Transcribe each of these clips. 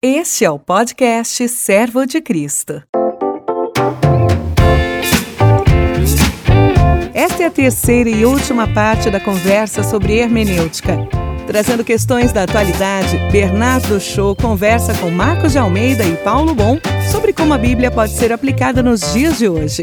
Este é o podcast Servo de Cristo. Esta é a terceira e última parte da conversa sobre hermenêutica. Trazendo questões da atualidade, Bernardo Show conversa com Marcos de Almeida e Paulo Bom sobre como a Bíblia pode ser aplicada nos dias de hoje.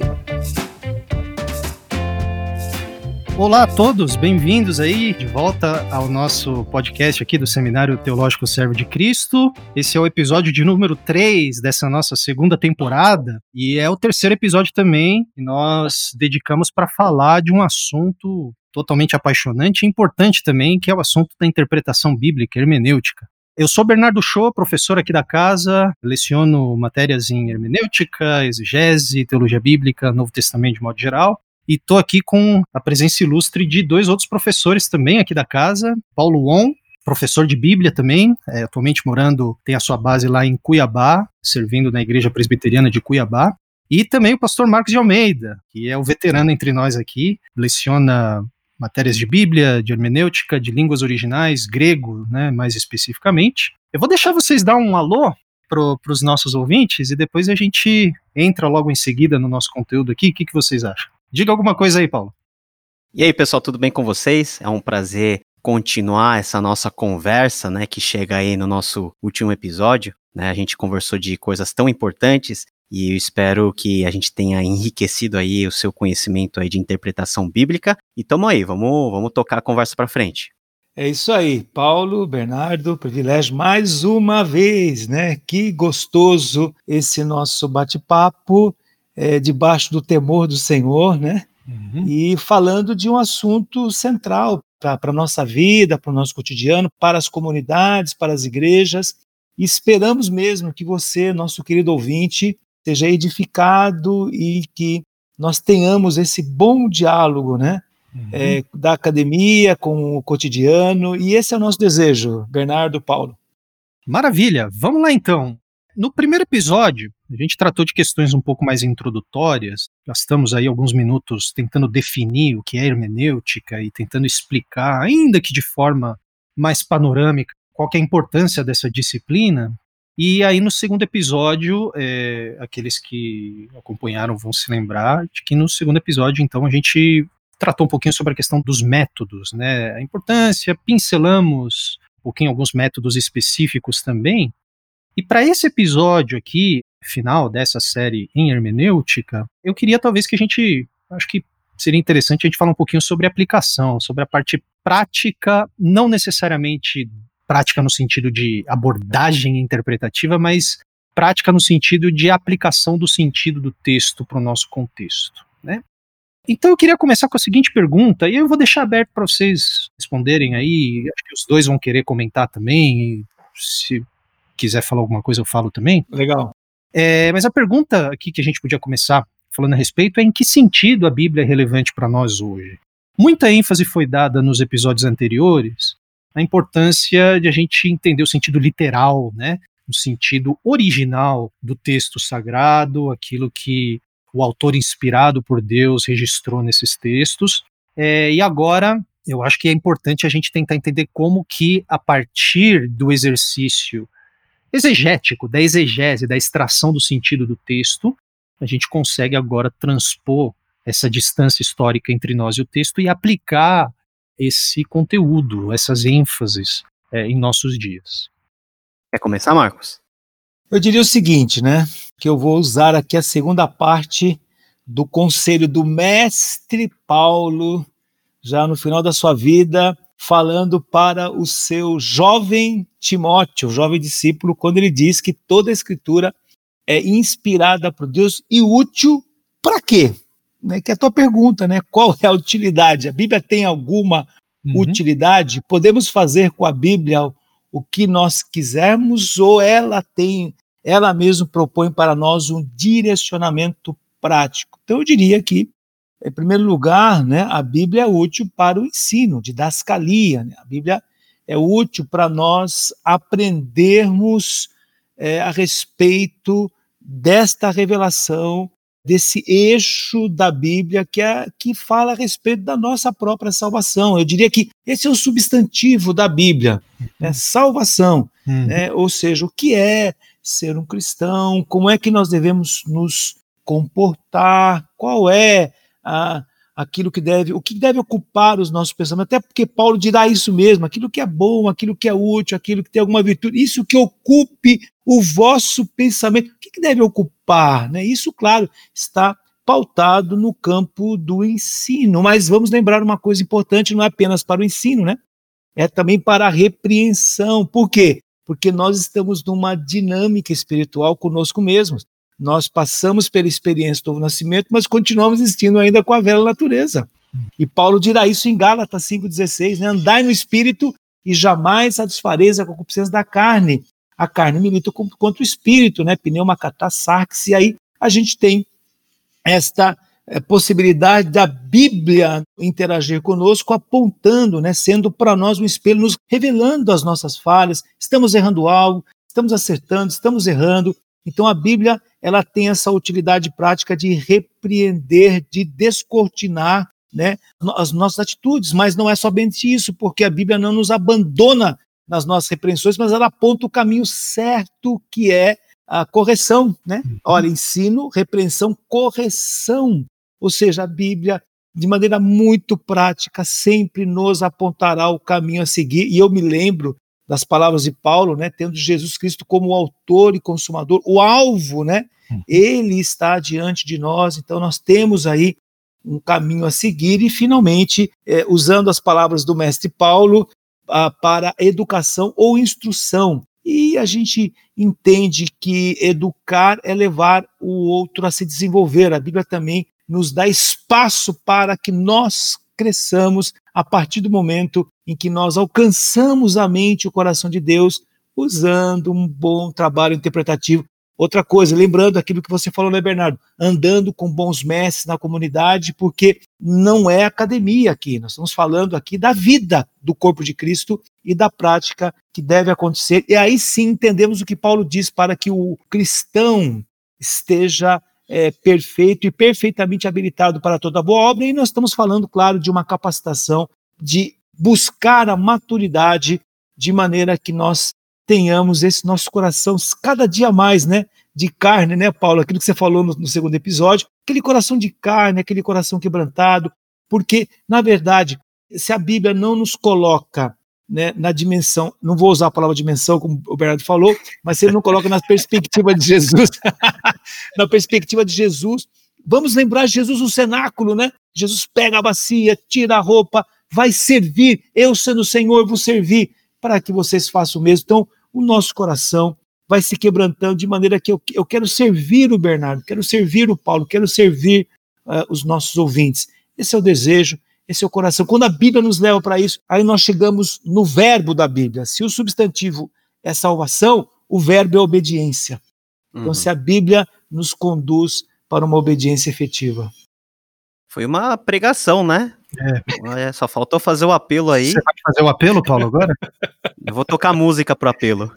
Olá a todos, bem-vindos aí de volta ao nosso podcast aqui do Seminário Teológico Servo de Cristo. Esse é o episódio de número 3 dessa nossa segunda temporada e é o terceiro episódio também que nós dedicamos para falar de um assunto totalmente apaixonante e importante também, que é o assunto da interpretação bíblica, hermenêutica. Eu sou Bernardo Show, professor aqui da casa, leciono matérias em hermenêutica, exegese, teologia bíblica, Novo Testamento de modo geral, e estou aqui com a presença ilustre de dois outros professores também aqui da casa, Paulo Won, professor de Bíblia também, é, atualmente morando, tem a sua base lá em Cuiabá, servindo na Igreja Presbiteriana de Cuiabá, e também o pastor Marcos de Almeida, que é o veterano entre nós aqui, leciona matérias de Bíblia, de hermenêutica, de línguas originais, grego, né, mais especificamente. Eu vou deixar vocês dar um alô para os nossos ouvintes e depois a gente entra logo em seguida no nosso conteúdo aqui. O que, que vocês acham? Diga alguma coisa aí, Paulo. E aí, pessoal, tudo bem com vocês? É um prazer continuar essa nossa conversa, né, que chega aí no nosso último episódio, né? A gente conversou de coisas tão importantes e eu espero que a gente tenha enriquecido aí o seu conhecimento aí de interpretação bíblica. E tamo aí, vamos, vamos tocar a conversa para frente. É isso aí, Paulo, Bernardo, privilégio mais uma vez, né? Que gostoso esse nosso bate-papo é, debaixo do temor do Senhor, né? Uhum. E falando de um assunto central para a nossa vida, para o nosso cotidiano, para as comunidades, para as igrejas. E esperamos mesmo que você, nosso querido ouvinte, seja edificado e que nós tenhamos esse bom diálogo, né? Uhum. É, da academia com o cotidiano, e esse é o nosso desejo, Bernardo Paulo. Maravilha, vamos lá então. No primeiro episódio, a gente tratou de questões um pouco mais introdutórias, gastamos aí alguns minutos tentando definir o que é hermenêutica e tentando explicar, ainda que de forma mais panorâmica, qual é a importância dessa disciplina. E aí no segundo episódio, é, aqueles que acompanharam vão se lembrar de que no segundo episódio, então, a gente tratou um pouquinho sobre a questão dos métodos, né? A importância, pincelamos um pouquinho alguns métodos específicos também, e para esse episódio aqui, final dessa série em hermenêutica, eu queria talvez que a gente, acho que seria interessante a gente falar um pouquinho sobre aplicação, sobre a parte prática, não necessariamente prática no sentido de abordagem interpretativa, mas prática no sentido de aplicação do sentido do texto para o nosso contexto, né? Então eu queria começar com a seguinte pergunta, e eu vou deixar aberto para vocês responderem aí, acho que os dois vão querer comentar também, se quiser falar alguma coisa, eu falo também. Legal. É, mas a pergunta aqui que a gente podia começar falando a respeito é em que sentido a Bíblia é relevante para nós hoje. Muita ênfase foi dada nos episódios anteriores na importância de a gente entender o sentido literal, né? O sentido original do texto sagrado, aquilo que o autor inspirado por Deus registrou nesses textos. É, e agora eu acho que é importante a gente tentar entender como que, a partir do exercício exegético, da exegese, da extração do sentido do texto, a gente consegue agora transpor essa distância histórica entre nós e o texto e aplicar esse conteúdo, essas ênfases é, em nossos dias. Quer começar, Marcos? Eu diria o seguinte, né? Que eu vou usar aqui a segunda parte do conselho do mestre Paulo, já no final da sua vida, falando para o seu jovem Timóteo, jovem discípulo, quando ele diz que toda a escritura é inspirada por Deus e útil para quê? Né, que é a tua pergunta, né? Qual é a utilidade? A Bíblia tem alguma uhum. utilidade? Podemos fazer com a Bíblia o que nós quisermos ou ela tem, ela mesma propõe para nós um direcionamento prático? Então eu diria que em primeiro lugar, né, a Bíblia é útil para o ensino, de dascalia. Né? A Bíblia é útil para nós aprendermos é, a respeito desta revelação, desse eixo da Bíblia que, é, que fala a respeito da nossa própria salvação. Eu diria que esse é o substantivo da Bíblia, né? salvação. hum. né? ou seja, o que é ser um cristão, como é que nós devemos nos comportar, qual é a, aquilo que deve, o que deve ocupar os nossos pensamentos, até porque Paulo dirá isso mesmo, aquilo que é bom, aquilo que é útil, aquilo que tem alguma virtude, isso que ocupe o vosso pensamento, o que, deve ocupar, né? Isso, claro, está pautado no campo do ensino, mas vamos lembrar uma coisa importante, não é apenas para o ensino, né? É também para a repreensão. Por quê? Porque nós estamos numa dinâmica espiritual conosco mesmos. Nós passamos pela experiência do novo nascimento, mas continuamos existindo ainda com a velha natureza. E Paulo dirá isso em Gálatas 5,16, né? Andai no espírito e jamais satisfareis a concupiscência da carne. A carne milita contra o espírito, né? Pneuma catasarx, e aí a gente tem esta é, possibilidade da Bíblia interagir conosco, apontando, né, sendo para nós um espelho, nos revelando as nossas falhas. Estamos errando algo, estamos acertando, estamos errando. Então a Bíblia ela tem essa utilidade prática de repreender, de descortinar né, as nossas atitudes, mas não é somente isso, porque a Bíblia não nos abandona nas nossas repreensões, mas ela aponta o caminho certo que é a correção, né? Uhum. Olha, ensino, repreensão, correção. Ou seja, a Bíblia, de maneira muito prática, sempre nos apontará o caminho a seguir. E eu me lembro das palavras de Paulo, né? Tendo Jesus Cristo como autor e consumador, o alvo, né? Uhum. Ele está diante de nós, então nós temos aí um caminho a seguir e, finalmente, é, usando as palavras do mestre Paulo, ah, para educação ou instrução. E a gente entende que educar é levar o outro a se desenvolver. A Bíblia também nos dá espaço para que nós cresçamos a partir do momento em que nós alcançamos a mente e o coração de Deus usando um bom trabalho interpretativo Outra coisa, lembrando aquilo que você falou, né, Bernardo? Andando com bons mestres na comunidade, porque não é academia aqui, nós estamos falando aqui da vida do corpo de Cristo e da prática que deve acontecer. E aí sim entendemos o que Paulo diz para que o cristão esteja é, perfeito e perfeitamente habilitado para toda boa obra. E nós estamos falando, claro, de uma capacitação de buscar a maturidade de maneira que nós tenhamos esse nosso coração cada dia mais, né? De carne, né, Paulo? Aquilo que você falou no, no segundo episódio, aquele coração de carne, aquele coração quebrantado, porque, na verdade, se a Bíblia não nos coloca né, na dimensão, não vou usar a palavra dimensão, como o Bernardo falou, mas se ele não coloca na perspectiva de Jesus, na perspectiva de Jesus, vamos lembrar Jesus no cenáculo, né? Jesus pega a bacia, tira a roupa, vai servir, eu sendo o Senhor vou servir, para que vocês façam o mesmo. Então, o nosso coração vai se quebrantando de maneira que eu, eu quero servir o Bernardo, quero servir o Paulo, quero servir uh, os nossos ouvintes. Esse é o desejo, esse é o coração. Quando a Bíblia nos leva para isso, aí nós chegamos no verbo da Bíblia. Se o substantivo é salvação, o verbo é obediência. Então, uhum. se a Bíblia nos conduz para uma obediência efetiva. Foi uma pregação, né? É. só faltou fazer o apelo aí. Você pode fazer o apelo, Paulo, agora? Eu vou tocar música pro apelo.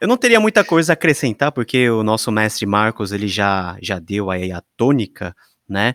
Eu não teria muita coisa a acrescentar, porque o nosso mestre Marcos, ele já, já deu aí a tônica, né?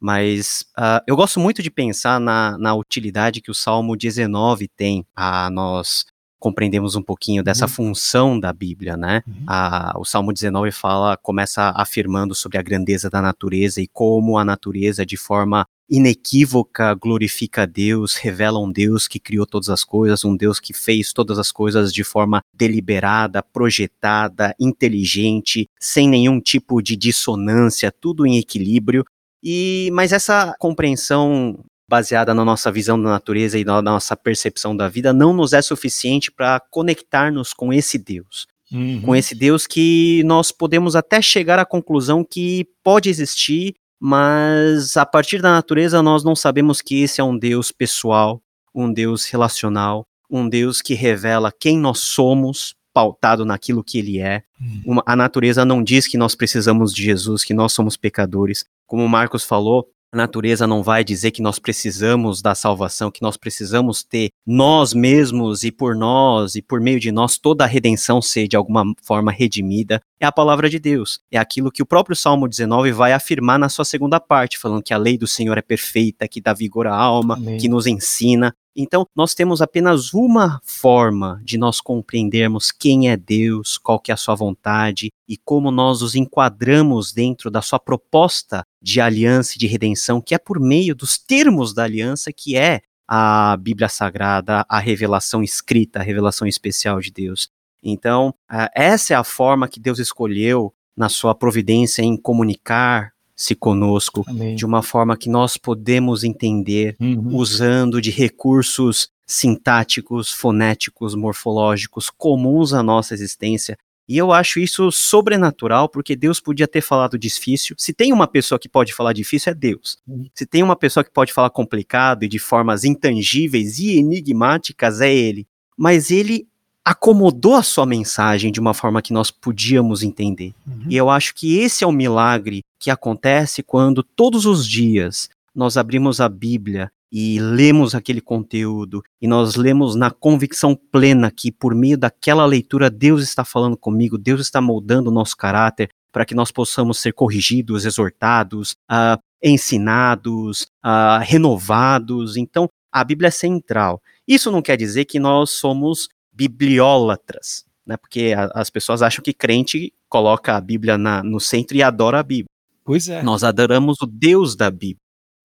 Mas uh, eu gosto muito de pensar na, na utilidade que o Salmo 19 tem a nós compreendemos um pouquinho dessa uhum. função da Bíblia, né? Uhum. A, o Salmo 19 fala, começa afirmando sobre a grandeza da natureza e como a natureza, de forma inequívoca, glorifica a Deus, revela um Deus que criou todas as coisas, um Deus que fez todas as coisas de forma deliberada, projetada, inteligente, sem nenhum tipo de dissonância, tudo em equilíbrio. E mas essa compreensão baseada na nossa visão da natureza e na nossa percepção da vida, não nos é suficiente para conectar-nos com esse Deus. Uhum. Com esse Deus que nós podemos até chegar à conclusão que pode existir, mas a partir da natureza nós não sabemos que esse é um Deus pessoal, um Deus relacional, um Deus que revela quem nós somos, pautado naquilo que ele é. Uhum. Uma, a natureza não diz que nós precisamos de Jesus, que nós somos pecadores. Como o Marcos falou, a natureza não vai dizer que nós precisamos da salvação, que nós precisamos ter nós mesmos e por nós e por meio de nós toda a redenção ser de alguma forma redimida. É a palavra de Deus. É aquilo que o próprio Salmo 19 vai afirmar na sua segunda parte, falando que a lei do Senhor é perfeita, que dá vigor à alma, Amém. que nos ensina. Então, nós temos apenas uma forma de nós compreendermos quem é Deus, qual que é a sua vontade e como nós os enquadramos dentro da sua proposta de aliança e de redenção, que é por meio dos termos da aliança, que é a Bíblia Sagrada, a revelação escrita, a revelação especial de Deus. Então, essa é a forma que Deus escolheu na sua providência em comunicar se conosco Amém. de uma forma que nós podemos entender uhum. usando de recursos sintáticos, fonéticos, morfológicos comuns à nossa existência. E eu acho isso sobrenatural, porque Deus podia ter falado difícil. Se tem uma pessoa que pode falar difícil, é Deus. Uhum. Se tem uma pessoa que pode falar complicado e de formas intangíveis e enigmáticas, é Ele. Mas Ele acomodou a sua mensagem de uma forma que nós podíamos entender. Uhum. E eu acho que esse é o milagre que acontece quando todos os dias nós abrimos a Bíblia e lemos aquele conteúdo e nós lemos na convicção plena que por meio daquela leitura Deus está falando comigo, Deus está moldando o nosso caráter para que nós possamos ser corrigidos, exortados, uh, ensinados, uh, renovados. Então, a Bíblia é central. Isso não quer dizer que nós somos bibliólatras, né? Porque a, as pessoas acham que crente coloca a Bíblia na, no centro e adora a Bíblia. Pois é. Nós adoramos o Deus da Bíblia.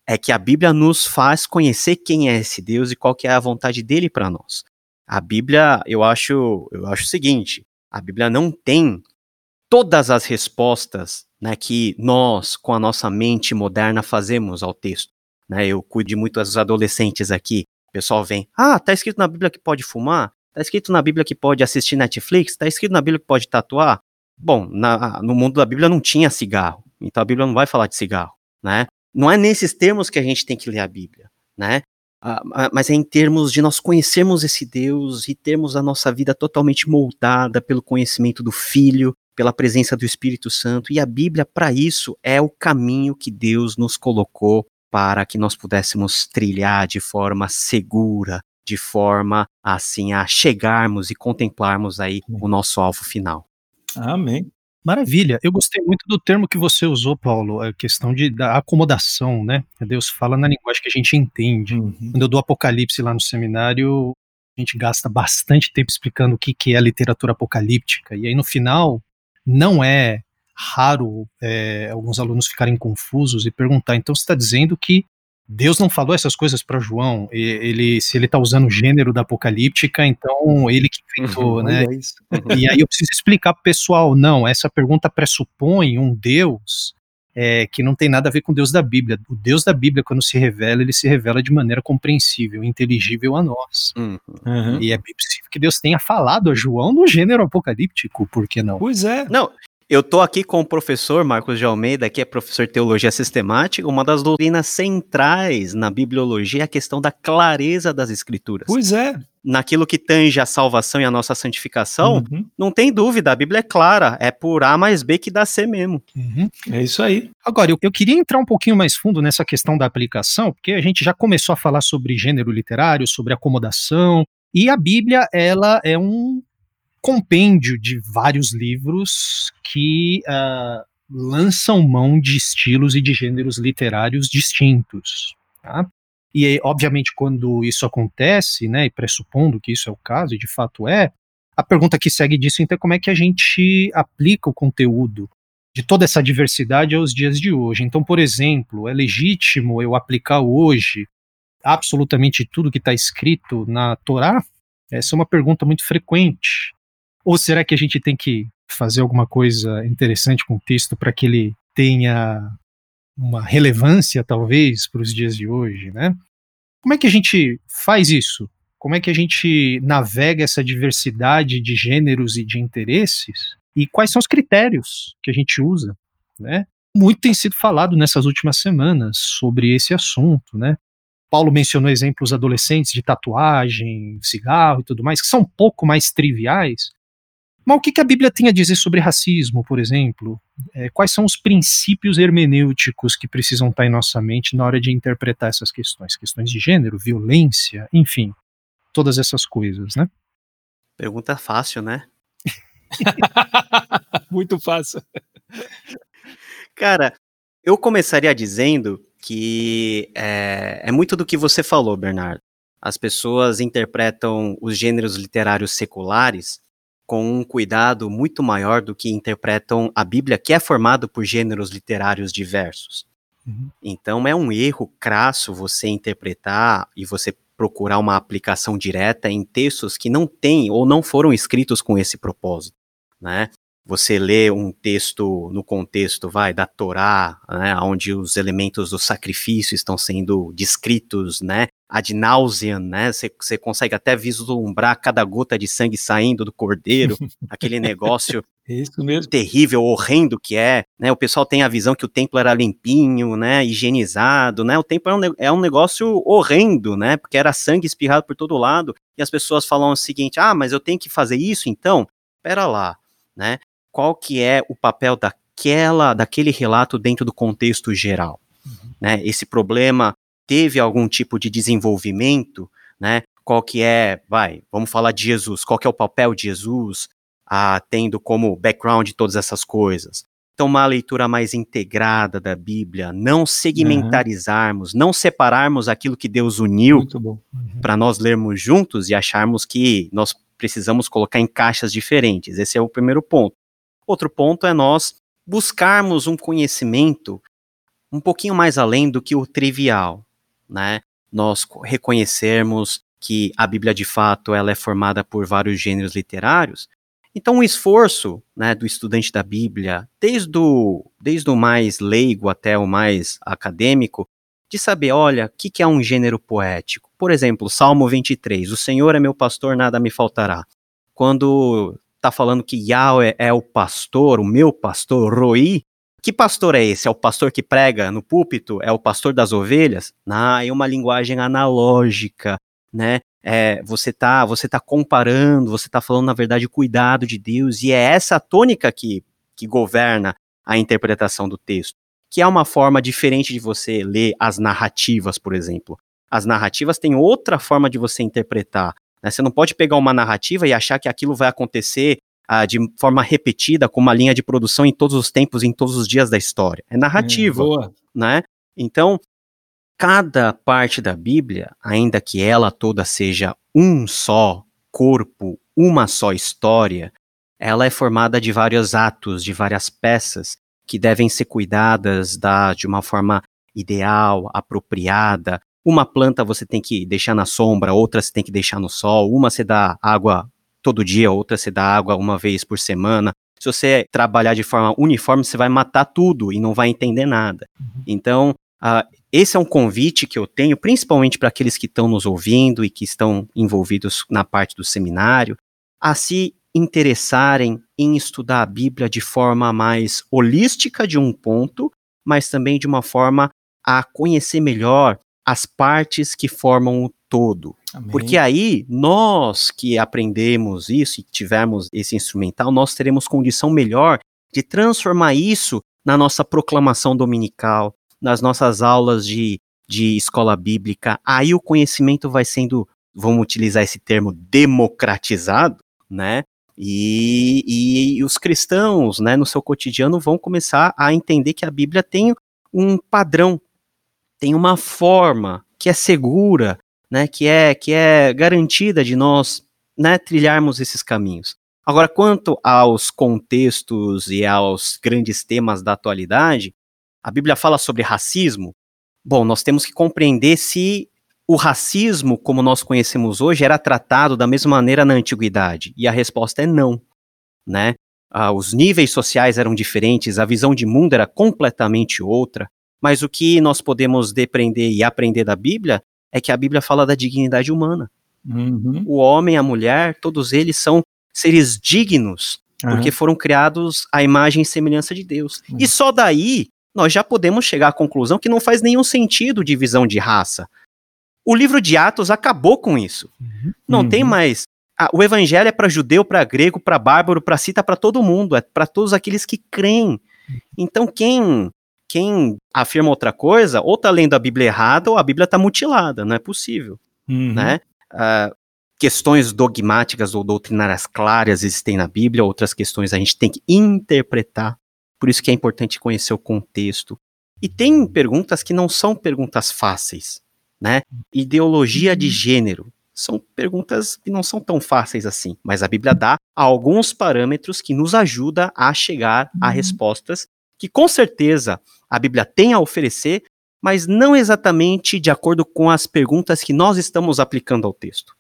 É que a Bíblia nos faz conhecer quem é esse Deus e qual que é a vontade dele para nós. A Bíblia, eu acho, eu acho o seguinte, a Bíblia não tem todas as respostas, né, que nós, com a nossa mente moderna, fazemos ao texto. Né, eu cuido de muitos adolescentes aqui. O pessoal vem, ah, tá escrito na Bíblia que pode fumar? Tá escrito na Bíblia que pode assistir Netflix? Tá escrito na Bíblia que pode tatuar? Bom, na, no mundo da Bíblia não tinha cigarro, então a Bíblia não vai falar de cigarro, né? Não é nesses termos que a gente tem que ler a Bíblia, né? Mas é em termos de nós conhecermos esse Deus e termos a nossa vida totalmente moldada pelo conhecimento do Filho, pela presença do Espírito Santo. E a Bíblia, para isso, é o caminho que Deus nos colocou para que nós pudéssemos trilhar de forma segura, de forma assim a chegarmos e contemplarmos aí o nosso alvo final. Amém. Maravilha. Eu gostei muito do termo que você usou, Paulo, a questão de, da acomodação, né? Deus fala na linguagem que a gente entende. Uhum. Quando eu dou Apocalipse lá no seminário, a gente gasta bastante tempo explicando o que, que é literatura apocalíptica. E aí no final, não é raro é, alguns alunos ficarem confusos e perguntar, então você está dizendo que Deus não falou essas coisas para João. Ele, se ele está usando o gênero da apocalíptica, então ele que inventou, uhum, né? e aí eu preciso explicar para o pessoal, não, essa pergunta pressupõe um Deus é, que não tem nada a ver com o Deus da Bíblia. O Deus da Bíblia, quando se revela, ele se revela de maneira compreensível, inteligível a nós. Uhum. E é possível que Deus tenha falado a João no gênero apocalíptico, por que não? Pois é. Não, eu tô aqui com o professor Marcos de Almeida, que é professor de teologia sistemática. Uma das doutrinas centrais na bibliologia é a questão da clareza das escrituras. Pois é. Naquilo que tange a salvação e a nossa santificação, uhum. não tem dúvida, a Bíblia é clara, é por A mais B que dá C mesmo. Uhum. É isso aí. Agora, eu, eu queria entrar um pouquinho mais fundo nessa questão da aplicação, porque a gente já começou a falar sobre gênero literário, sobre acomodação, e a Bíblia, ela é um compêndio de vários livros que uh, lançam mão de estilos e de gêneros literários distintos. Tá? E, obviamente, quando isso acontece, né, e pressupondo que isso é o caso, e de fato é, a pergunta que segue disso, então, é como é que a gente aplica o conteúdo de toda essa diversidade aos dias de hoje. Então, por exemplo, é legítimo eu aplicar hoje absolutamente tudo que está escrito na Torá? Essa é uma pergunta muito frequente. Ou será que a gente tem que fazer alguma coisa interessante com o texto para que ele tenha uma relevância, talvez, para os dias de hoje, né? Como é que a gente faz isso? Como é que a gente navega essa diversidade de gêneros e de interesses? E quais são os critérios que a gente usa, né? Muito tem sido falado nessas últimas semanas sobre esse assunto, né? Paulo mencionou exemplos adolescentes de tatuagem, cigarro e tudo mais, que são um pouco mais triviais, mas o que, a Bíblia tem a dizer sobre racismo, por exemplo? É, quais são os princípios hermenêuticos que precisam estar em nossa mente na hora de interpretar essas questões? Questões de gênero, violência, enfim, todas essas coisas, né? Pergunta fácil, né? muito fácil. Cara, eu começaria dizendo que é, é muito do que você falou, Bernardo. as pessoas interpretam os gêneros literários seculares com um cuidado muito maior do que interpretam a Bíblia, que é formado por gêneros literários diversos. Uhum. Então é um erro crasso você interpretar e você procurar uma aplicação direta em textos que não têm ou não foram escritos com esse propósito, né? Você lê um texto no contexto, vai, da Torá, né, onde os elementos do sacrifício estão sendo descritos, né, ad nauseam, né, você consegue até vislumbrar cada gota de sangue saindo do cordeiro, aquele negócio terrível, horrendo que é, né, o pessoal tem a visão que o templo era limpinho, né, higienizado, né, o templo é um, é um negócio horrendo, né, porque era sangue espirrado por todo lado, e as pessoas falam o seguinte, ah, mas eu tenho que fazer isso então? Pera lá, né, qual que é o papel daquela, daquele relato dentro do contexto geral. Uhum. Né? Esse problema teve algum tipo de desenvolvimento, né? Qual que é, vai, vamos falar de Jesus, qual que é o papel de Jesus, ah, tendo como background todas essas coisas. Então, uma leitura mais integrada da Bíblia, não segmentarizarmos, uhum. não separarmos aquilo que Deus uniu uhum. para nós lermos juntos e acharmos que nós precisamos colocar em caixas diferentes. Esse é o primeiro ponto. Outro ponto é nós buscarmos um conhecimento um pouquinho mais além do que o trivial, né? Nós reconhecermos que a Bíblia de fato ela é formada por vários gêneros literários. Então, o esforço né, do estudante da Bíblia, desde o, desde o mais leigo até o mais acadêmico, de saber, olha, o que, que é um gênero poético? Por exemplo, Salmo 23, o Senhor é meu pastor, nada me faltará. Quando está falando que Yahweh é o pastor, o meu pastor, Roi. Que pastor é esse? É o pastor que prega no púlpito? É o pastor das ovelhas? Ah, é uma linguagem analógica, né? É, você tá, você tá comparando, você tá falando na verdade o cuidado de Deus e é essa tônica que, que governa a interpretação do texto, que é uma forma diferente de você ler as narrativas, por exemplo. As narrativas têm outra forma de você interpretar. Né? Você não pode pegar uma narrativa e achar que aquilo vai acontecer ah, de forma repetida, com uma linha de produção em todos os tempos, em todos os dias da história. É narrativa, hum, né? Então, cada parte da Bíblia, ainda que ela toda seja um só corpo, uma só história, ela é formada de vários atos, de várias peças que devem ser cuidadas da, de uma forma ideal, apropriada, uma planta você tem que deixar na sombra, outra você tem que deixar no sol, uma você dá água todo dia, outra você dá água uma vez por semana. Se você trabalhar de forma uniforme, você vai matar tudo e não vai entender nada. Uhum. Então, uh, esse é um convite que eu tenho, principalmente para aqueles que estão nos ouvindo e que estão envolvidos na parte do seminário, a se interessarem em estudar a Bíblia de forma mais holística de um ponto, mas também de uma forma a conhecer melhor as partes que formam o todo. Amém. Porque aí, nós que aprendemos isso e tivemos esse instrumental, nós teremos condição melhor de transformar isso na nossa proclamação dominical, nas nossas aulas de, de escola bíblica. Aí o conhecimento vai sendo, vamos utilizar esse termo, democratizado, né? E, e, e os cristãos, né, no seu cotidiano, vão começar a entender que a Bíblia tem um padrão tem uma forma que é segura, né, que é que é garantida de nós, né, trilharmos esses caminhos. Agora, quanto aos contextos e aos grandes temas da atualidade, a Bíblia fala sobre racismo. Bom, nós temos que compreender se o racismo, como nós conhecemos hoje, era tratado da mesma maneira na antiguidade. E a resposta é não, né? Ah, os níveis sociais eram diferentes, a visão de mundo era completamente outra. Mas o que nós podemos depreender e aprender da Bíblia é que a Bíblia fala da dignidade humana. Uhum. O homem, a mulher, todos eles são seres dignos, uhum. porque foram criados à imagem e semelhança de Deus. Uhum. E só daí nós já podemos chegar à conclusão que não faz nenhum sentido divisão de raça. O livro de Atos acabou com isso. Uhum. Não tem uhum. mais. Ah, o evangelho é para judeu, para grego, para bárbaro, para cita, para todo mundo, é para todos aqueles que creem. Então, quem quem afirma outra coisa, ou tá lendo a Bíblia errada, ou a Bíblia tá mutilada, não é possível, uhum. né? Uh, questões dogmáticas ou doutrinárias claras existem na Bíblia, outras questões a gente tem que interpretar, por isso que é importante conhecer o contexto. E tem perguntas que não são perguntas fáceis, né? Ideologia de gênero. São perguntas que não são tão fáceis assim, mas a Bíblia dá alguns parâmetros que nos ajuda a chegar a respostas que com certeza a Bíblia tem a oferecer, mas não exatamente de acordo com as perguntas que nós estamos aplicando ao texto.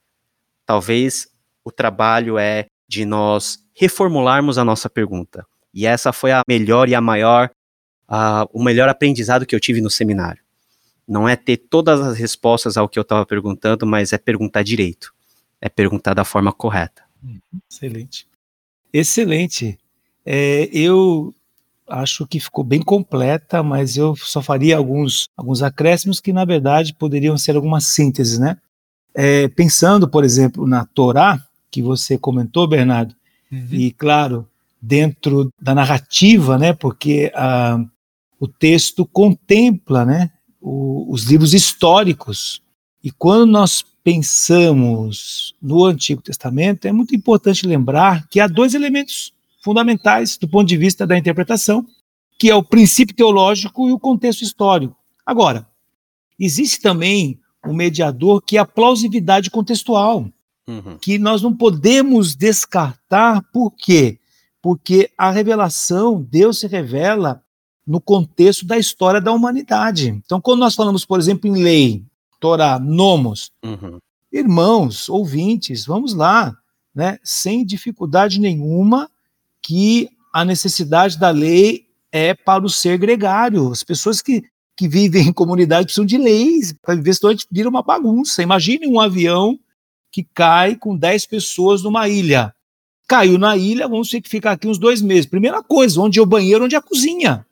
Talvez o trabalho é de nós reformularmos a nossa pergunta. E essa foi a melhor e a maior, uh, o melhor aprendizado que eu tive no seminário. Não é ter todas as respostas ao que eu estava perguntando, mas é perguntar direito. É perguntar da forma correta. Uhum. Excelente. Excelente. É, eu acho que ficou bem completa, mas eu só faria alguns, alguns acréscimos que, na verdade, poderiam ser algumas sínteses, né? É, pensando, por exemplo, na Torá, que você comentou, Bernardo, uhum. e, claro, dentro da narrativa, né? Porque ah, o texto contempla, né? o, os livros históricos. E quando nós pensamos no Antigo Testamento, é muito importante lembrar que há dois elementos fundamentais do ponto de vista da interpretação, que é o princípio teológico e o contexto histórico. Agora, existe também um mediador que é a plausibilidade contextual, uhum. que nós não podemos descartar, por quê? Porque a revelação, Deus se revela no contexto da história da humanidade. Então, quando nós falamos, por exemplo, em lei, Torá, nomos, uhum. irmãos, ouvintes, vamos lá, né, sem dificuldade nenhuma, que a necessidade da lei é para o ser gregário. As pessoas que, que vivem em comunidade precisam de leis, para viver senão a gente vira uma bagunça. Imagine um avião que cai com 10 pessoas numa ilha. Caiu na ilha, vamos ter que ficar aqui uns dois meses. Primeira coisa, onde é o banheiro, onde é a cozinha.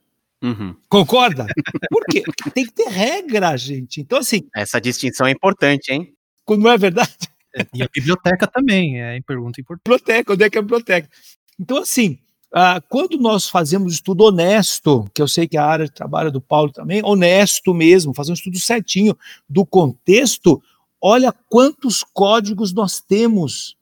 Uhum. Concorda? Por quê? Porque tem que ter regra, gente. Então, assim. Essa distinção é importante, hein? Não é verdade. É, e a biblioteca também é pergunta importante. Biblioteca, onde é que é a biblioteca? Então, assim, ah, quando nós fazemos estudo honesto, que eu sei que a área de trabalho do Paulo também, honesto mesmo, fazer um estudo certinho do contexto, olha quantos códigos nós temos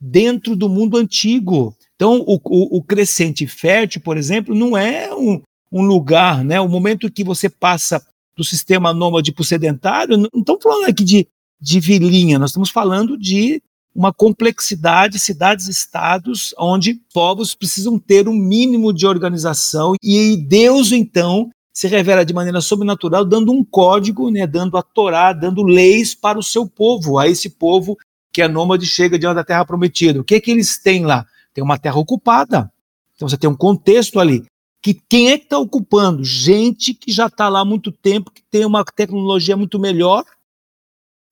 dentro do mundo antigo. Então, o, o, o crescente fértil, por exemplo, não é um, um lugar, né? O momento que você passa do sistema nômade para o sedentário, não estamos falando aqui de, de vilinha, nós estamos falando de uma complexidade, cidades-estados, onde povos precisam ter um mínimo de organização, e Deus, então, se revela de maneira sobrenatural, dando um código, né, dando a Torá, dando leis para o seu povo, a esse povo que é nômade chega diante da terra prometida. O que é que eles têm lá? Tem uma terra ocupada. Então você tem um contexto ali que quem é que está ocupando? Gente que já está lá há muito tempo, que tem uma tecnologia muito melhor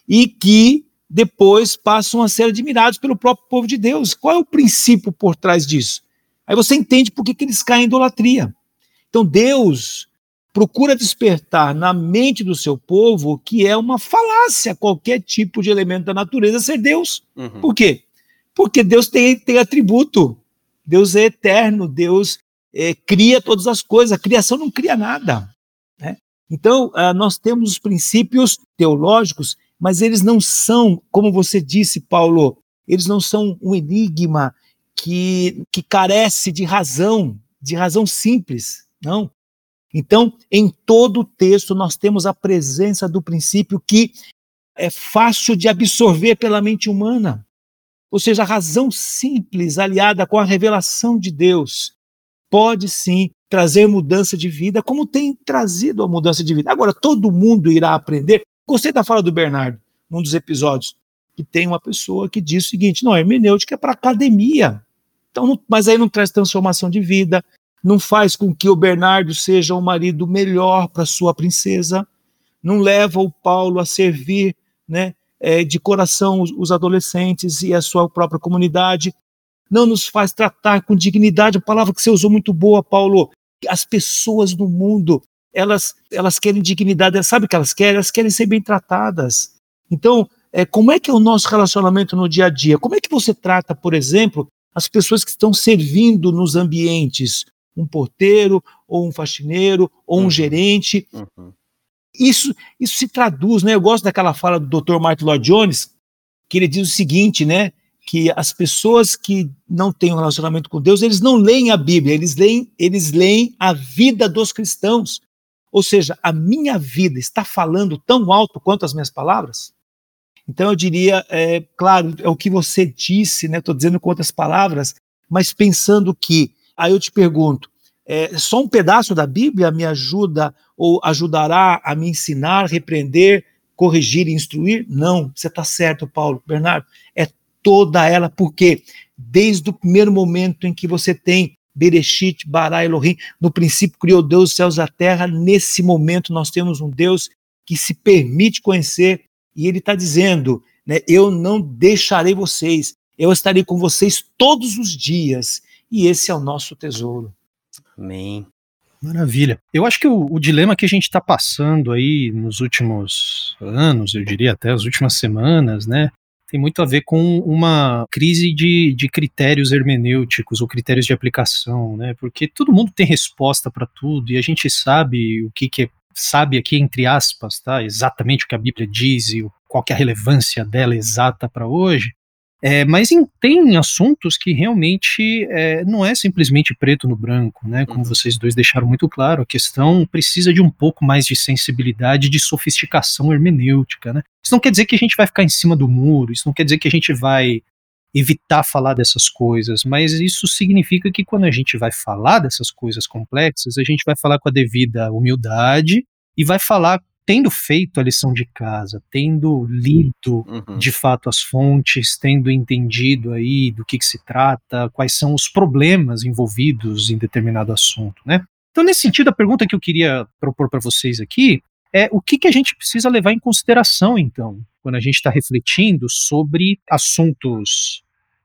e que depois passam a ser admirados pelo próprio povo de Deus. Qual é o princípio por trás disso? Aí você entende por que, que eles caem em idolatria. Então Deus procura despertar na mente do seu povo que é uma falácia qualquer tipo de elemento da natureza ser Deus. Uhum. Por quê? Porque Deus tem, tem atributo. Deus é eterno, Deus é, cria todas as coisas, a criação não cria nada. Né? Então, uh, nós temos os princípios teológicos, mas eles não são, como você disse, Paulo, eles não são um enigma que, que carece de razão, de razão simples, não. Então, em todo o texto, nós temos a presença do princípio que é fácil de absorver pela mente humana. Ou seja, a razão simples aliada com a revelação de Deus pode sim trazer mudança de vida, como tem trazido a mudança de vida. Agora, todo mundo irá aprender. Gostei da fala do Bernardo, num dos episódios, que tem uma pessoa que diz o seguinte: não, a hermenêutica é para academia. Então, não, mas aí não traz transformação de vida, não faz com que o Bernardo seja um marido melhor para sua princesa, não leva o Paulo a servir né, é, de coração os, os adolescentes e a sua própria comunidade não nos faz tratar com dignidade, a palavra que você usou muito boa, Paulo. As pessoas no mundo, elas, elas querem dignidade, elas sabem o que elas querem? Elas querem ser bem tratadas. Então, é, como é que é o nosso relacionamento no dia a dia? Como é que você trata, por exemplo, as pessoas que estão servindo nos ambientes? Um porteiro, ou um faxineiro, ou um uhum. gerente. Uhum. Isso, isso se traduz, né? Eu gosto daquela fala do Dr. Martin Lloyd Jones, que ele diz o seguinte, né? que as pessoas que não têm um relacionamento com Deus, eles não leem a Bíblia, eles leem, eles leem a vida dos cristãos. Ou seja, a minha vida está falando tão alto quanto as minhas palavras? Então eu diria, é, claro, é o que você disse, né? Estou dizendo com outras palavras, mas pensando que, aí eu te pergunto, é, só um pedaço da Bíblia me ajuda ou ajudará a me ensinar, repreender, corrigir e instruir? Não, você está certo, Paulo. Bernardo, é toda ela, porque desde o primeiro momento em que você tem Bereshit, Bara, Elohim, no princípio criou Deus os céus e a terra, nesse momento nós temos um Deus que se permite conhecer e ele está dizendo, né, eu não deixarei vocês, eu estarei com vocês todos os dias e esse é o nosso tesouro. Amém. Maravilha. Eu acho que o, o dilema que a gente está passando aí nos últimos anos, eu diria até as últimas semanas, né, tem muito a ver com uma crise de, de critérios hermenêuticos ou critérios de aplicação, né? Porque todo mundo tem resposta para tudo e a gente sabe o que, que é, sabe aqui entre aspas, tá? Exatamente o que a Bíblia diz e qual que é a relevância dela exata para hoje. É, mas em, tem assuntos que realmente é, não é simplesmente preto no branco, né? Como uhum. vocês dois deixaram muito claro, a questão precisa de um pouco mais de sensibilidade, de sofisticação hermenêutica, né? Isso não quer dizer que a gente vai ficar em cima do muro, isso não quer dizer que a gente vai evitar falar dessas coisas, mas isso significa que quando a gente vai falar dessas coisas complexas, a gente vai falar com a devida humildade e vai falar tendo feito a lição de casa, tendo lido uhum. de fato as fontes, tendo entendido aí do que, que, se trata, quais são os problemas envolvidos em determinado assunto, né? Então, nesse sentido, a pergunta que eu queria propor para vocês aqui é o que, que a gente precisa levar em consideração, então, quando a gente está refletindo sobre assuntos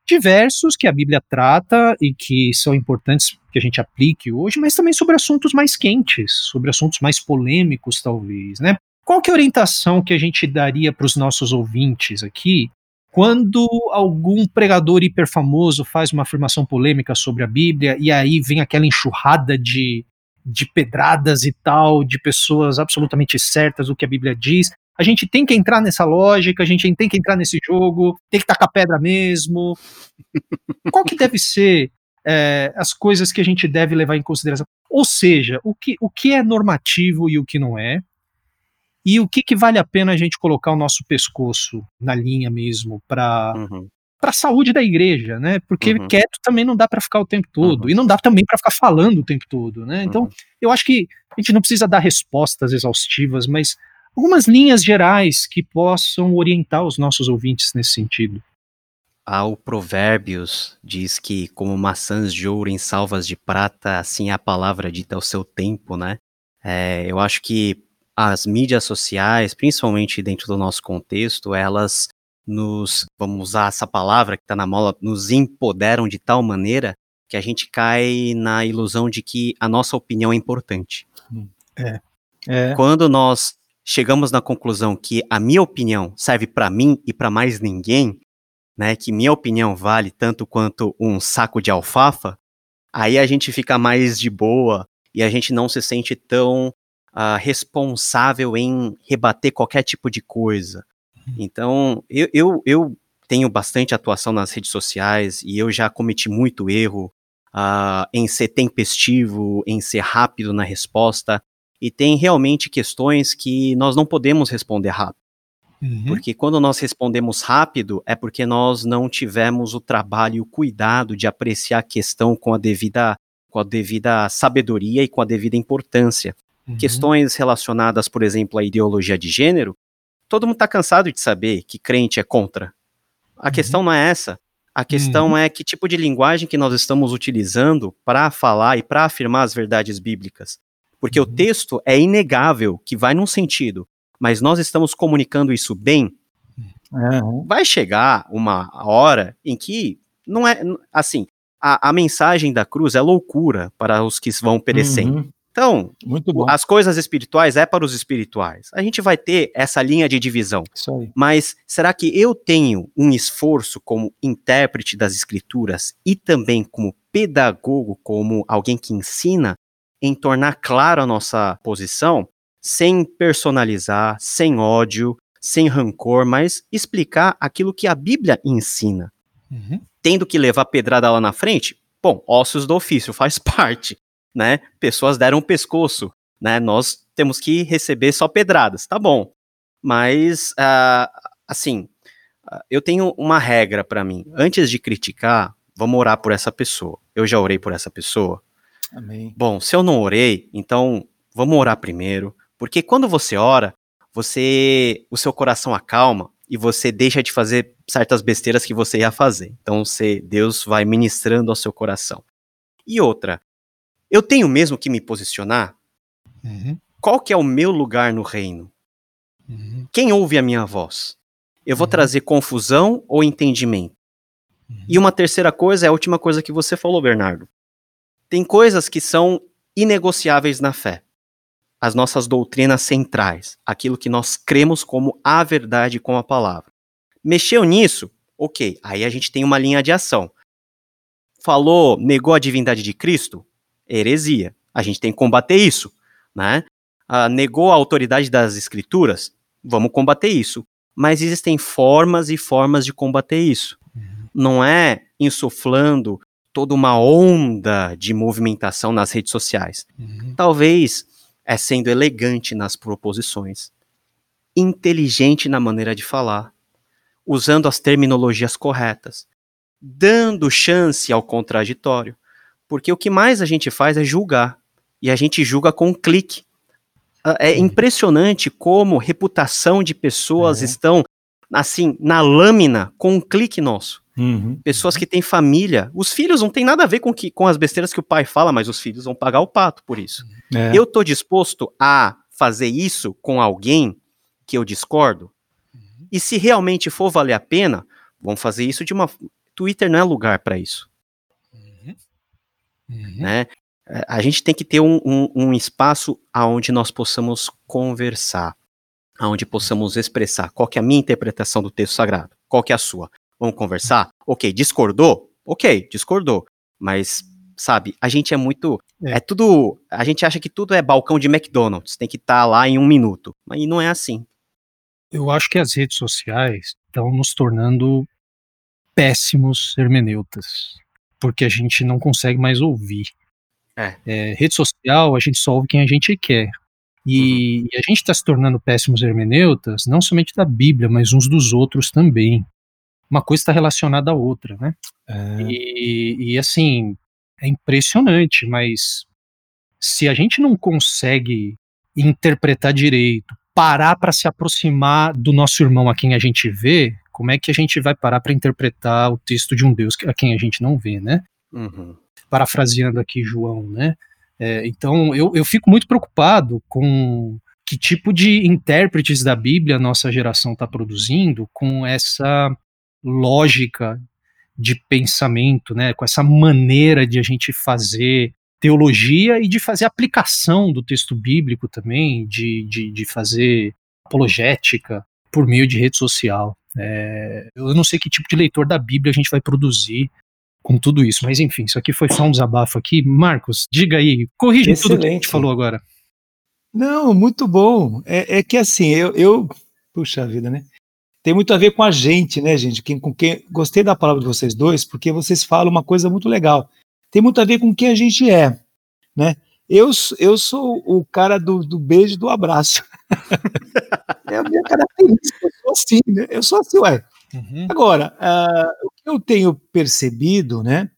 diversos que a Bíblia trata e que são importantes que a gente aplique hoje, mas também sobre assuntos mais quentes, sobre assuntos mais polêmicos, talvez, né? Qual que é a orientação que a gente daria para os nossos ouvintes aqui quando algum pregador hiperfamoso faz uma afirmação polêmica sobre a Bíblia e aí vem aquela enxurrada de, de pedradas e tal, de pessoas absolutamente certas do que a Bíblia diz, a gente tem que entrar nessa lógica, a gente tem que entrar nesse jogo, tem que tacar pedra mesmo. Qual que deve ser é, as coisas que a gente deve levar em consideração? Ou seja, o que, o que é normativo e o que não é, e o que, que vale a pena a gente colocar o nosso pescoço na linha mesmo para uhum. a saúde da igreja, né? Porque uhum. quieto também não dá para ficar o tempo todo uhum. e não dá também para ficar falando o tempo todo, né? Então, uhum. eu acho que a gente não precisa dar respostas exaustivas, mas algumas linhas gerais que possam orientar os nossos ouvintes nesse sentido. Ah, o Provérbios diz que, como maçãs de ouro em salvas de prata, assim é a palavra dita ao seu tempo, né? É, eu acho que as mídias sociais, principalmente dentro do nosso contexto, elas nos, vamos usar essa palavra que está na mola, nos empoderam de tal maneira que a gente cai na ilusão de que a nossa opinião é importante. É. é. Quando nós chegamos na conclusão que a minha opinião serve para mim e para mais ninguém, né, que minha opinião vale tanto quanto um saco de alfafa, aí a gente fica mais de boa e a gente não se sente tão uh, responsável em rebater qualquer tipo de coisa. Uhum. Então, eu, eu, eu, tenho bastante atuação nas redes sociais e eu já cometi muito erro uh, em ser tempestivo, em ser rápido na resposta e tem realmente questões que nós não podemos responder rápido. Uhum. Porque quando nós respondemos rápido, é porque nós não tivemos o trabalho e o cuidado de apreciar a questão com a devida, com a devida sabedoria e com a devida importância. Uhum. Questões relacionadas, por exemplo, à ideologia de gênero, todo mundo está cansado de saber que crente é contra. A uhum. questão não é essa. A questão uhum. é que tipo de linguagem que nós estamos utilizando para falar e para afirmar as verdades bíblicas. Porque o uhum. texto é inegável que vai num sentido, mas nós estamos comunicando isso bem. Uhum. Vai chegar uma hora em que não é assim. A, a, mensagem da cruz é loucura para os que vão perecendo. Uhum. Então, as coisas espirituais é para os espirituais. A gente vai ter essa linha de divisão. Mas será que eu tenho um esforço como intérprete das escrituras e também como pedagogo, como alguém que ensina em tornar claro a nossa posição, sem personalizar, sem ódio, sem rancor, mas explicar aquilo que a Bíblia ensina. Uhum. Tendo que levar pedrada lá na frente, bom, ossos do ofício, faz parte, né? Pessoas deram o pescoço, né? Nós temos que receber só pedradas, tá bom. Mas, uh, assim, uh, eu tenho uma regra para mim. Antes de criticar, vamos orar por essa pessoa. Eu já orei por essa pessoa. Amém. Bom, se eu não orei, então vamos orar primeiro, porque quando você ora, você, o seu coração acalma e você deixa de fazer certas besteiras que você ia fazer. Então, você, Deus vai ministrando ao seu coração. E outra, eu tenho mesmo que me posicionar? Uhum. Qual que é o meu lugar no reino? Uhum. Quem ouve a minha voz? Eu vou uhum. trazer confusão ou entendimento? Uhum. E uma terceira coisa é a última coisa que você falou, Bernardo. Tem coisas que são inegociáveis na fé. As nossas doutrinas centrais, aquilo que nós cremos como a verdade com a palavra. Mexeu nisso? Ok, aí a gente tem uma linha de ação. Falou, negou a divindade de Cristo? heresia. A gente tem que combater isso, né? Ah, negou a autoridade das escrituras? Vamos combater isso. Mas existem formas e formas de combater isso. Uhum. Não é insuflando toda uma onda de movimentação nas redes sociais. Uhum. Talvez é sendo elegante nas proposições, inteligente na maneira de falar, usando as terminologias corretas, dando chance ao contraditório. Porque o que mais a gente faz é julgar. E a gente julga com um clique. Ah, é impressionante como reputação de pessoas é. estão, assim, na lâmina com um clique nosso. Uhum. Pessoas que têm família. Os filhos não tem nada a ver com, que, com as besteiras que o pai fala, mas os filhos vão pagar o pato por isso. É. Eu tô disposto a fazer isso com alguém que eu discordo? Uhum. E se realmente for valer a pena, vamos fazer isso de uma. Twitter não é lugar para isso. Uhum. Né? É, a gente tem que ter um, um, um espaço onde nós possamos conversar, onde possamos expressar qual que é a minha interpretação do texto sagrado, qual que é a sua. Vamos conversar? Ok, discordou? Ok, discordou. Mas, sabe, a gente é muito. É. é tudo. A gente acha que tudo é balcão de McDonald's, tem que estar tá lá em um minuto. Mas não é assim. Eu acho que as redes sociais estão nos tornando péssimos hermeneutas porque a gente não consegue mais ouvir. É. É, rede social, a gente só ouve quem a gente quer. E, uhum. e a gente está se tornando péssimos hermeneutas, não somente da Bíblia, mas uns dos outros também. Uma coisa está relacionada à outra, né? É. E, e assim, é impressionante, mas se a gente não consegue interpretar direito, parar para se aproximar do nosso irmão a quem a gente vê, como é que a gente vai parar para interpretar o texto de um Deus a quem a gente não vê, né? Uhum. Parafraseando aqui João, né? É, então eu, eu fico muito preocupado com que tipo de intérpretes da Bíblia a nossa geração está produzindo com essa lógica de pensamento, né? Com essa maneira de a gente fazer teologia e de fazer aplicação do texto bíblico também, de, de, de fazer apologética por meio de rede social. É, eu não sei que tipo de leitor da Bíblia a gente vai produzir com tudo isso, mas enfim, isso aqui foi só um desabafo aqui. Marcos, diga aí, corrige Excelente. tudo que a gente falou agora. Não, muito bom. É, é que assim, eu, eu, puxa vida, né? Tem muito a ver com a gente, né, gente? Quem, com quem gostei da palavra de vocês dois, porque vocês falam uma coisa muito legal. Tem muito a ver com quem a gente é, né? Eu, eu sou o cara do, do beijo do abraço. é a minha característica, eu sou assim, né? Eu sou assim, ué. Uhum. Agora, uh, o que eu tenho percebido, né,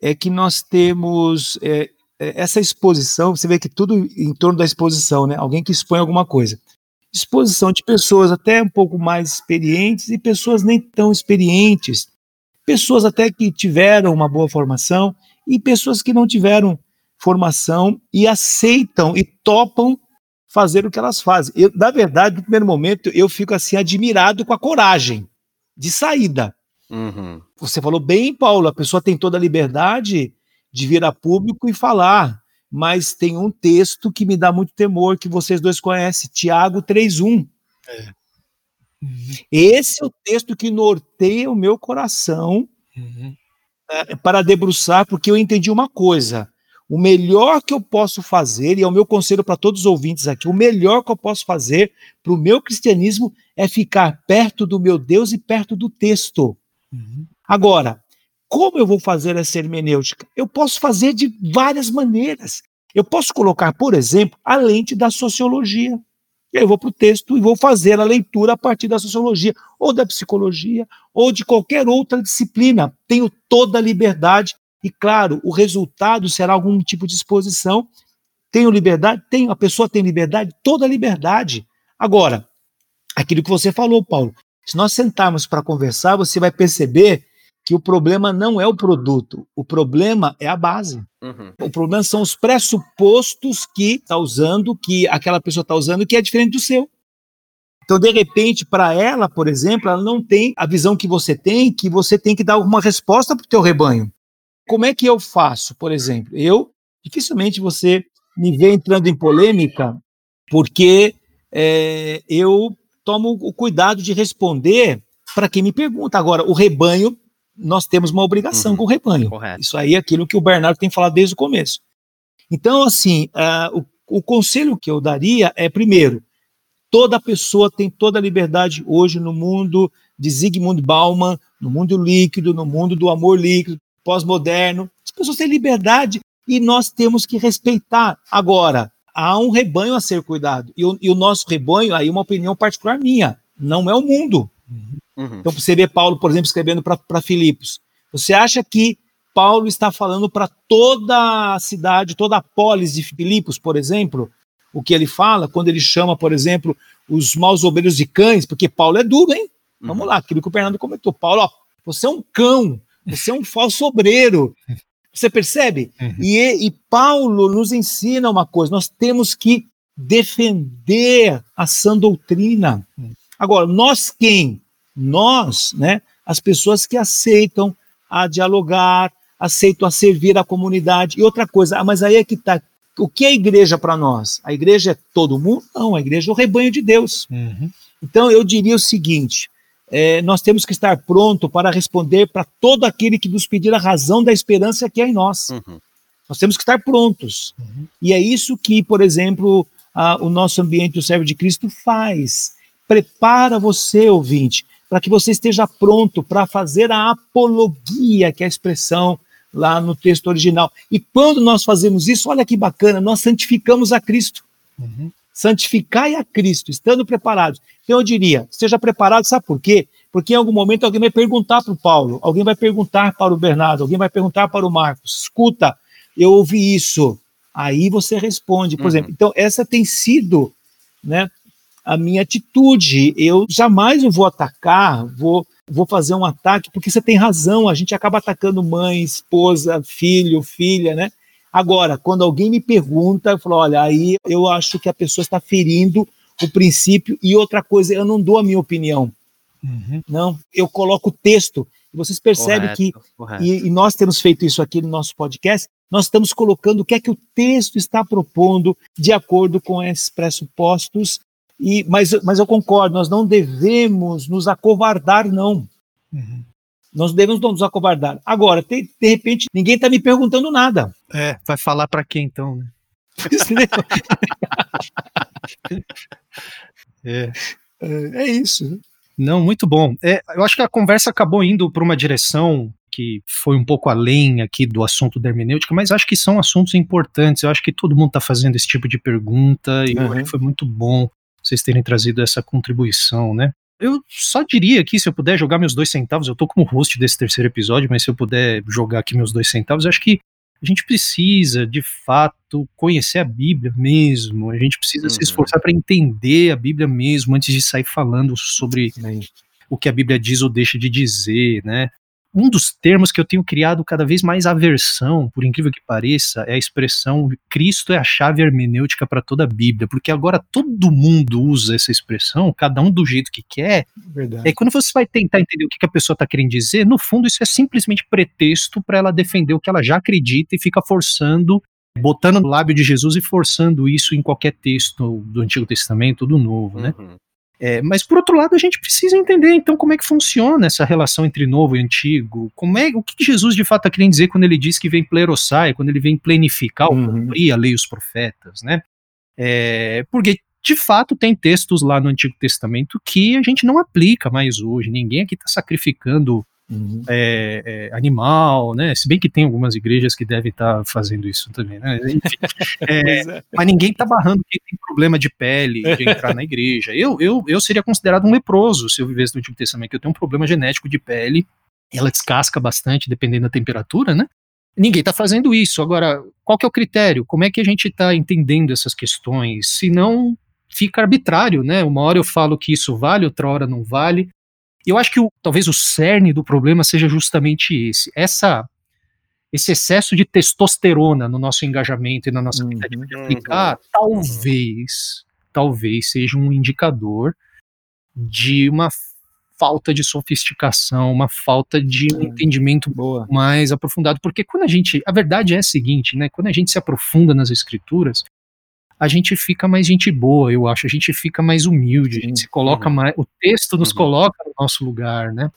é que nós temos é, é, essa exposição, você vê que tudo em torno da exposição, né? Alguém que expõe alguma coisa. Exposição de pessoas até um pouco mais experientes e pessoas nem tão experientes, pessoas até que tiveram uma boa formação e pessoas que não tiveram formação e aceitam e topam fazer o que elas fazem. Eu, na verdade, no primeiro momento, eu fico assim admirado com a coragem de saída. Uhum. Você falou bem, Paulo, a pessoa tem toda a liberdade de vir a público e falar, mas tem um texto que me dá muito temor, que vocês dois conhecem, Tiago 3.1. É. Uhum. Esse é o texto que norteia o meu coração uhum. é, para debruçar, porque eu entendi uma coisa o melhor que eu posso fazer, e é o meu conselho para todos os ouvintes aqui, o melhor que eu posso fazer para o meu cristianismo é ficar perto do meu Deus e perto do texto. Uhum. Agora, como eu vou fazer essa hermenêutica? Eu posso fazer de várias maneiras. Eu posso colocar, por exemplo, a lente da sociologia. Eu vou para o texto e vou fazer a leitura a partir da sociologia, ou da psicologia, ou de qualquer outra disciplina. Tenho toda a liberdade e, claro, o resultado será algum tipo de exposição. Tenho liberdade? Tenho. A pessoa tem liberdade? Toda a liberdade. Agora, aquilo que você falou, Paulo, se nós sentarmos para conversar, você vai perceber que o problema não é o produto, o problema é a base. Uhum. O problema são os pressupostos que está usando, que aquela pessoa está usando, que é diferente do seu. Então, de repente, para ela, por exemplo, ela não tem a visão que você tem, que você tem que dar alguma resposta para o teu rebanho. Como é que eu faço, por exemplo? Eu, dificilmente você me vê entrando em polêmica, porque é, eu tomo o cuidado de responder para quem me pergunta. Agora, o rebanho nós temos uma obrigação uhum. com o rebanho. Correto. Isso aí é aquilo que o Bernardo tem falado desde o começo. Então, assim, uh, o, o conselho que eu daria é, primeiro, toda pessoa tem toda a liberdade hoje no mundo de Zygmunt Bauman, no mundo líquido, no mundo do amor líquido, pós-moderno. As pessoas têm liberdade e nós temos que respeitar. Agora, há um rebanho a ser cuidado. E o, e o nosso rebanho, aí uma opinião particular minha, não é o mundo. Uhum. Então, você vê Paulo, por exemplo, escrevendo para Filipos. Você acha que Paulo está falando para toda a cidade, toda a polis de Filipos, por exemplo, o que ele fala quando ele chama, por exemplo, os maus obreiros de cães, porque Paulo é duro, hein? Uhum. Vamos lá, aquilo que o Fernando comentou. Paulo, ó, você é um cão, você é um falso obreiro. Você percebe? Uhum. E, e Paulo nos ensina uma coisa: nós temos que defender a sã doutrina. Uhum. Agora, nós quem? Nós, né, as pessoas que aceitam a dialogar, aceitam a servir a comunidade. E outra coisa, ah, mas aí é que está. O que é a igreja para nós? A igreja é todo mundo? Não, a igreja é o rebanho de Deus. Uhum. Então eu diria o seguinte: é, nós temos que estar pronto para responder para todo aquele que nos pedir a razão da esperança que é em nós. Uhum. Nós temos que estar prontos. Uhum. E é isso que, por exemplo, a, o nosso ambiente do servo de Cristo faz. Prepara você, ouvinte, para que você esteja pronto para fazer a apologia, que é a expressão lá no texto original. E quando nós fazemos isso, olha que bacana, nós santificamos a Cristo. Uhum. Santificai a Cristo, estando preparados. Então eu diria, esteja preparado, sabe por quê? Porque em algum momento alguém vai perguntar para o Paulo, alguém vai perguntar para o Bernardo, alguém vai perguntar para o Marcos: escuta, eu ouvi isso. Aí você responde, por uhum. exemplo. Então, essa tem sido né, a minha atitude. Eu jamais eu vou atacar, vou, vou fazer um ataque, porque você tem razão, a gente acaba atacando mãe, esposa, filho, filha, né? Agora, quando alguém me pergunta, eu falo, olha, aí eu acho que a pessoa está ferindo o princípio, e outra coisa, eu não dou a minha opinião. Uhum. Não, eu coloco o texto. Vocês percebem correto, que, correto. E, e nós temos feito isso aqui no nosso podcast, nós estamos colocando o que é que o texto está propondo de acordo com esses pressupostos e, mas, mas eu concordo, nós não devemos nos acovardar, não. Uhum. Nós devemos não nos acovardar. Agora, de, de repente, ninguém está me perguntando nada. É, vai falar para quem então, né? é. é. É isso. Não, muito bom. É, eu acho que a conversa acabou indo para uma direção que foi um pouco além aqui do assunto da hermenêutica, mas acho que são assuntos importantes. Eu acho que todo mundo está fazendo esse tipo de pergunta e uhum. foi muito bom vocês terem trazido essa contribuição, né? Eu só diria aqui, se eu puder jogar meus dois centavos, eu tô como host desse terceiro episódio, mas se eu puder jogar aqui meus dois centavos, acho que a gente precisa, de fato, conhecer a Bíblia mesmo, a gente precisa uhum. se esforçar para entender a Bíblia mesmo, antes de sair falando sobre o que a Bíblia diz ou deixa de dizer, né? Um dos termos que eu tenho criado cada vez mais aversão, por incrível que pareça, é a expressão Cristo é a chave hermenêutica para toda a Bíblia, porque agora todo mundo usa essa expressão, cada um do jeito que quer. Verdade. É quando você vai tentar entender o que a pessoa está querendo dizer, no fundo isso é simplesmente pretexto para ela defender o que ela já acredita e fica forçando botando no lábio de Jesus e forçando isso em qualquer texto do Antigo Testamento ou do Novo, né? Uhum. É, mas por outro lado, a gente precisa entender então como é que funciona essa relação entre novo e antigo. Como é, o que Jesus de fato está querendo dizer quando ele diz que vem plerosai, quando ele vem plenificar ou uhum. cumprir a lei e os profetas, né? É, porque de fato tem textos lá no Antigo Testamento que a gente não aplica mais hoje. Ninguém aqui está sacrificando uhum. é, é, animal, né? Se bem que tem algumas igrejas que devem estar tá fazendo isso também, né? Enfim, é, é, mas ninguém está barrando quem tem problema de pele de entrar na igreja. Eu, eu, eu seria considerado um leproso se eu vivesse no Antigo Testamento, eu tenho um problema genético de pele, ela descasca bastante dependendo da temperatura, né? Ninguém está fazendo isso. Agora, qual que é o critério? Como é que a gente está entendendo essas questões? Se não, fica arbitrário, né? Uma hora eu falo que isso vale, outra hora não vale. E eu acho que o, talvez o cerne do problema seja justamente esse. Essa esse excesso de testosterona no nosso engajamento e na nossa tentativa uhum, de aplicar, uhum. talvez, talvez seja um indicador de uma falta de sofisticação, uma falta de um entendimento Boa. mais aprofundado, porque quando a gente, a verdade é a seguinte, né, quando a gente se aprofunda nas escrituras, a gente fica mais gente boa, eu acho, a gente fica mais humilde, a gente se coloca uhum. mais, o texto nos uhum. coloca no nosso lugar, né?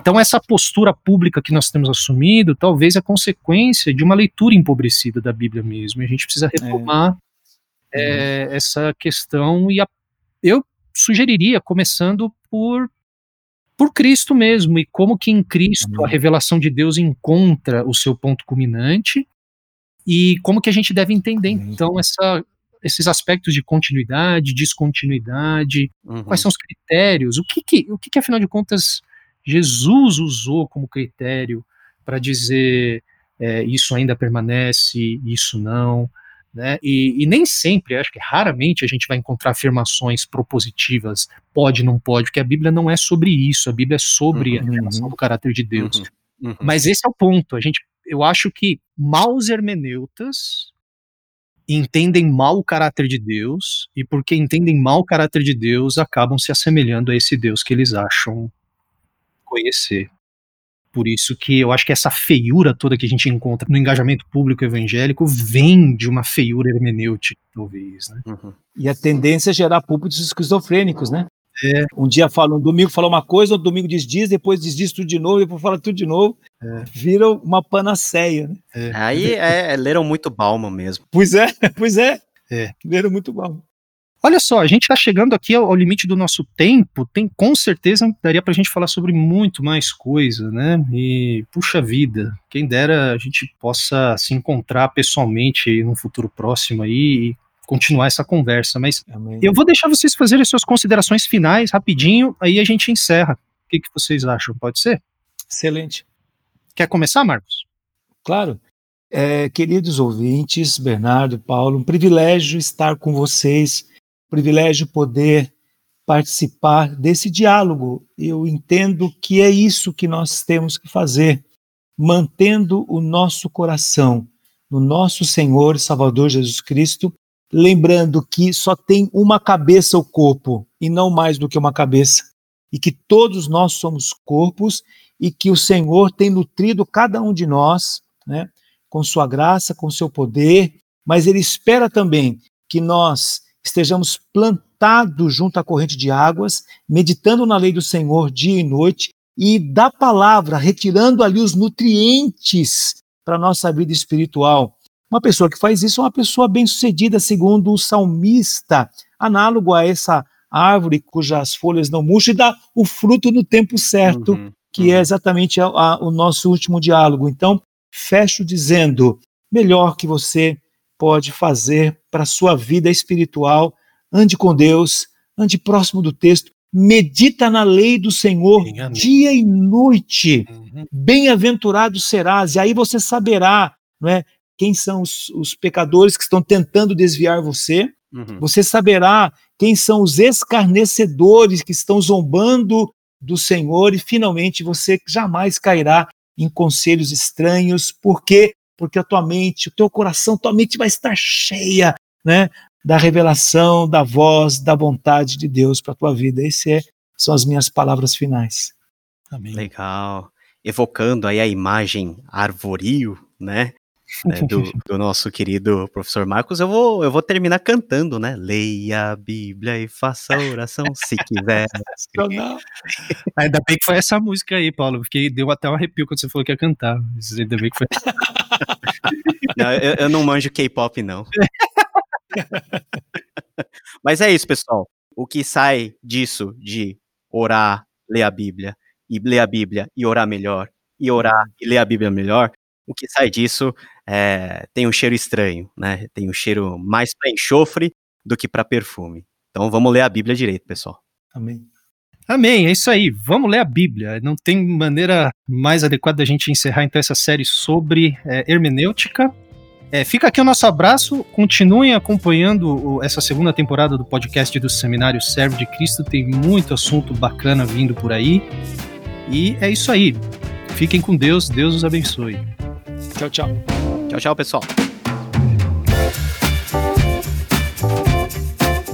Então essa postura pública que nós temos assumido, talvez é consequência de uma leitura empobrecida da Bíblia mesmo, a gente precisa é. retomar é. É, essa questão e a, eu sugeriria começando por por Cristo mesmo e como que em Cristo a revelação de Deus encontra o seu ponto culminante e como que a gente deve entender então essa esses aspectos de continuidade, descontinuidade, uhum. quais são os critérios, o que, que o que, que, afinal de contas Jesus usou como critério para dizer é, isso ainda permanece, isso não, né? E, e, nem sempre, acho que raramente a gente vai encontrar afirmações propositivas, pode, não pode, porque a Bíblia não é sobre isso, a Bíblia é sobre uhum. a revelação do caráter de Deus. Uhum. Uhum. Mas esse é o ponto, a gente, eu acho que maus hermeneutas entendem mal o caráter de Deus, e porque entendem mal o caráter de Deus, acabam se assemelhando a esse Deus que eles acham conhecer. Por isso que eu acho que essa feiura toda que a gente encontra no engajamento público evangélico vem de uma feiura hermenêutica, talvez. Né? Uhum. E a tendência é gerar púlpitos esquizofrênicos, né? É. Um dia fala, um domingo fala uma coisa, outro domingo diz diz, depois diz diz tudo de novo, depois fala tudo de novo. É. Vira uma panaceia, né? É. Aí é, é, leram muito Balma mesmo. Pois é, pois é. é. Leram muito Balma. Olha só, a gente está chegando aqui ao, ao, limite do nosso tempo. Tem com certeza daria para a gente falar sobre muito mais coisa, né? E puxa vida, quem dera a gente possa se encontrar pessoalmente num futuro próximo aí e continuar essa conversa. Mas Amém. eu vou deixar vocês fazerem suas considerações finais rapidinho, aí a gente encerra. O que, que vocês acham? Pode ser? Excelente. Quer começar, Marcos? Claro. É, queridos ouvintes, Bernardo, Paulo, um privilégio estar com vocês, um privilégio poder participar desse diálogo. Eu entendo que é isso que nós temos que fazer, mantendo o nosso coração no nosso Senhor e Salvador Jesus Cristo lembrando que só tem uma cabeça o corpo e não mais do que uma cabeça, e que todos nós somos corpos e que o Senhor tem nutrido cada um de nós, né, com sua graça, com seu poder, mas ele espera também que nós estejamos plantados junto à corrente de águas, meditando na lei do Senhor dia e noite e da palavra retirando ali os nutrientes para nossa vida espiritual uma pessoa que faz isso é uma pessoa bem-sucedida, segundo o salmista, análogo a essa árvore cujas folhas não murcham e dá o fruto no tempo certo, uhum, que é uhum. é exatamente a, a, o nosso último diálogo. Então, fecho dizendo: melhor que você pode fazer para a sua vida espiritual, ande com Deus, ande próximo do texto, medita na lei do Senhor dia e noite. Uhum. Bem-aventurado serás, e aí você saberá, não é? Quem são os, os pecadores que estão tentando desviar você. Uhum. Você saberá quem são os escarnecedores que estão zombando do Senhor e finalmente você jamais cairá em conselhos estranhos, porque porque a tua mente, o teu coração, tua mente vai estar cheia, né, da revelação, da voz, da vontade de Deus para a tua vida. Essas é, são as minhas palavras finais. Amém. Legal. Evocando aí a imagem arvorio, né? Né, do, do, nosso querido professor Marcos, eu vou, eu vou terminar cantando, né? Leia a Bíblia e faça oração se quiser. Ainda bem que foi essa música aí, Paulo, porque deu até um arrepio quando você falou que ia cantar. Ainda bem que foi. não, eu, eu não manjo K-pop, não. Mas é isso, pessoal. O que sai disso de orar, ler a Bíblia e ler a Bíblia e orar melhor, e orar e ler a Bíblia melhor, o que sai disso é, tem um cheiro estranho, né? Tem um cheiro mais para enxofre do que para perfume. Então vamos ler a Bíblia direito, pessoal. Amém. Amém, é isso aí. Vamos ler a Bíblia. Não tem maneira mais adequada da gente encerrar então essa série sobre é, hermenêutica. É, fica aqui o nosso abraço. Continuem acompanhando o, essa segunda temporada do podcast do Seminário Servo de Cristo. Tem muito assunto bacana vindo por aí. E é isso aí. Fiquem com Deus. Deus os abençoe. Tchau, tchau. Tchau, tchau, pessoal.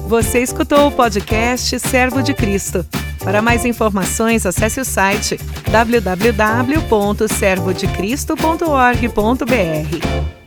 Você escutou o podcast Servo de Cristo. Para mais informações, acesse o site www.servodecristo.org.br.